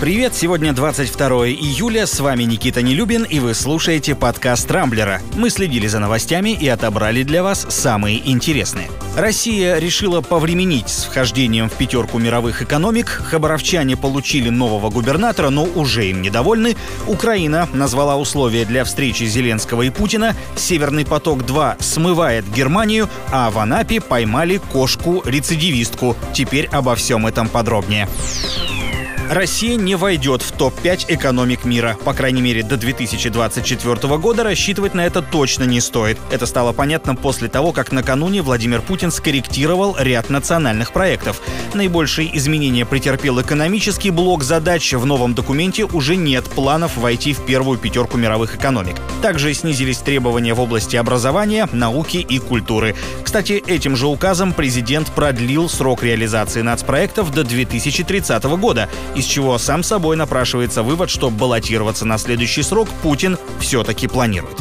Привет, сегодня 22 июля, с вами Никита Нелюбин, и вы слушаете подкаст «Рамблера». Мы следили за новостями и отобрали для вас самые интересные. Россия решила повременить с вхождением в пятерку мировых экономик, хабаровчане получили нового губернатора, но уже им недовольны, Украина назвала условия для встречи Зеленского и Путина, «Северный поток-2» смывает Германию, а в Анапе поймали кошку-рецидивистку. Теперь обо всем этом подробнее. Россия не войдет в топ-5 экономик мира. По крайней мере, до 2024 года рассчитывать на это точно не стоит. Это стало понятно после того, как накануне Владимир Путин скорректировал ряд национальных проектов. Наибольшие изменения претерпел экономический блок задач. В новом документе уже нет планов войти в первую пятерку мировых экономик. Также снизились требования в области образования, науки и культуры. Кстати, этим же указом президент продлил срок реализации нацпроектов до 2030 года из чего сам собой напрашивается вывод, что баллотироваться на следующий срок Путин все-таки планирует.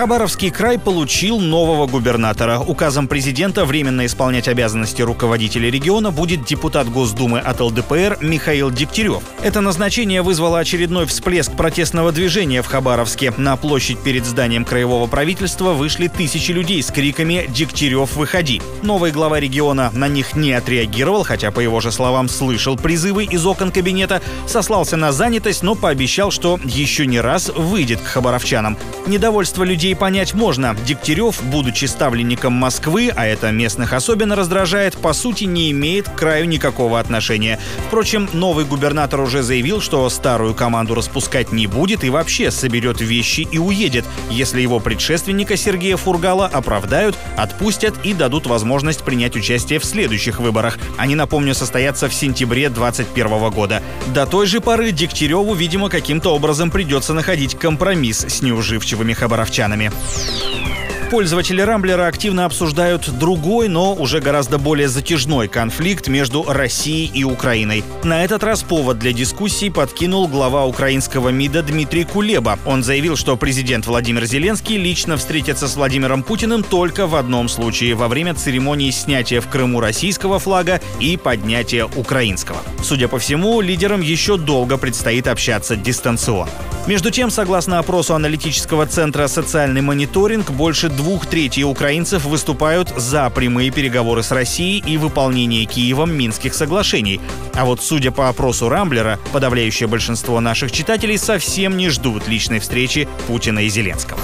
Хабаровский край получил нового губернатора. Указом президента временно исполнять обязанности руководителя региона будет депутат Госдумы от ЛДПР Михаил Дегтярев. Это назначение вызвало очередной всплеск протестного движения в Хабаровске. На площадь перед зданием краевого правительства вышли тысячи людей с криками «Дегтярев, выходи!». Новый глава региона на них не отреагировал, хотя, по его же словам, слышал призывы из окон кабинета, сослался на занятость, но пообещал, что еще не раз выйдет к хабаровчанам. Недовольство людей людей понять можно. Дегтярев, будучи ставленником Москвы, а это местных особенно раздражает, по сути не имеет к краю никакого отношения. Впрочем, новый губернатор уже заявил, что старую команду распускать не будет и вообще соберет вещи и уедет, если его предшественника Сергея Фургала оправдают, отпустят и дадут возможность принять участие в следующих выборах. Они, напомню, состоятся в сентябре 2021 года. До той же поры Дегтяреву, видимо, каким-то образом придется находить компромисс с неуживчивыми хабаровчанами странами. Пользователи Рамблера активно обсуждают другой, но уже гораздо более затяжной конфликт между Россией и Украиной. На этот раз повод для дискуссий подкинул глава украинского МИДа Дмитрий Кулеба. Он заявил, что президент Владимир Зеленский лично встретится с Владимиром Путиным только в одном случае – во время церемонии снятия в Крыму российского флага и поднятия украинского. Судя по всему, лидерам еще долго предстоит общаться дистанционно. Между тем, согласно опросу аналитического центра «Социальный мониторинг», больше двух третей украинцев выступают за прямые переговоры с Россией и выполнение Киевом Минских соглашений. А вот судя по опросу Рамблера, подавляющее большинство наших читателей совсем не ждут личной встречи Путина и Зеленского.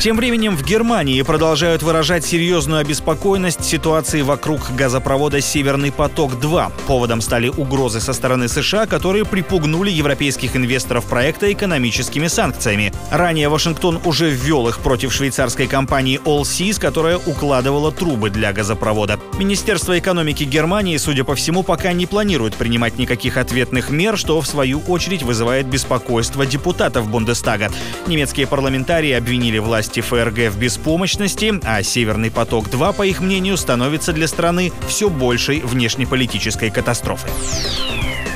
Тем временем в Германии продолжают выражать серьезную обеспокоенность ситуации вокруг газопровода «Северный поток-2». Поводом стали угрозы со стороны США, которые припугнули европейских инвесторов проекта экономическими санкциями. Ранее Вашингтон уже ввел их против швейцарской компании Allseas, которая укладывала трубы для газопровода. Министерство экономики Германии, судя по всему, пока не планирует принимать никаких ответных мер, что в свою очередь вызывает беспокойство депутатов Бундестага. Немецкие парламентарии обвинили власть власти ФРГ в беспомощности, а «Северный поток-2», по их мнению, становится для страны все большей внешнеполитической катастрофой.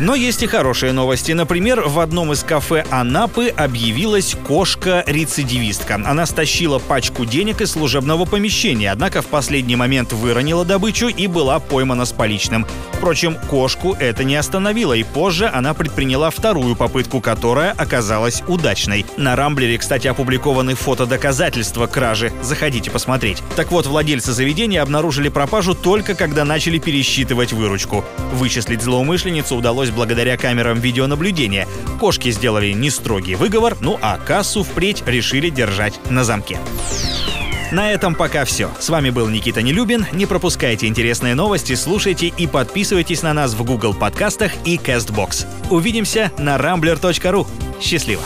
Но есть и хорошие новости. Например, в одном из кафе Анапы объявилась кошка-рецидивистка. Она стащила пачку денег из служебного помещения, однако в последний момент выронила добычу и была поймана с поличным. Впрочем, кошку это не остановило, и позже она предприняла вторую попытку, которая оказалась удачной. На Рамблере, кстати, опубликованы фотодоказательства кражи. Заходите посмотреть. Так вот, владельцы заведения обнаружили пропажу только когда начали пересчитывать выручку. Вычислить злоумышленницу удалось удалось благодаря камерам видеонаблюдения. Кошки сделали не строгий выговор, ну а кассу впредь решили держать на замке. На этом пока все. С вами был Никита Нелюбин. Не пропускайте интересные новости, слушайте и подписывайтесь на нас в Google подкастах и CastBox. Увидимся на rambler.ru. Счастливо!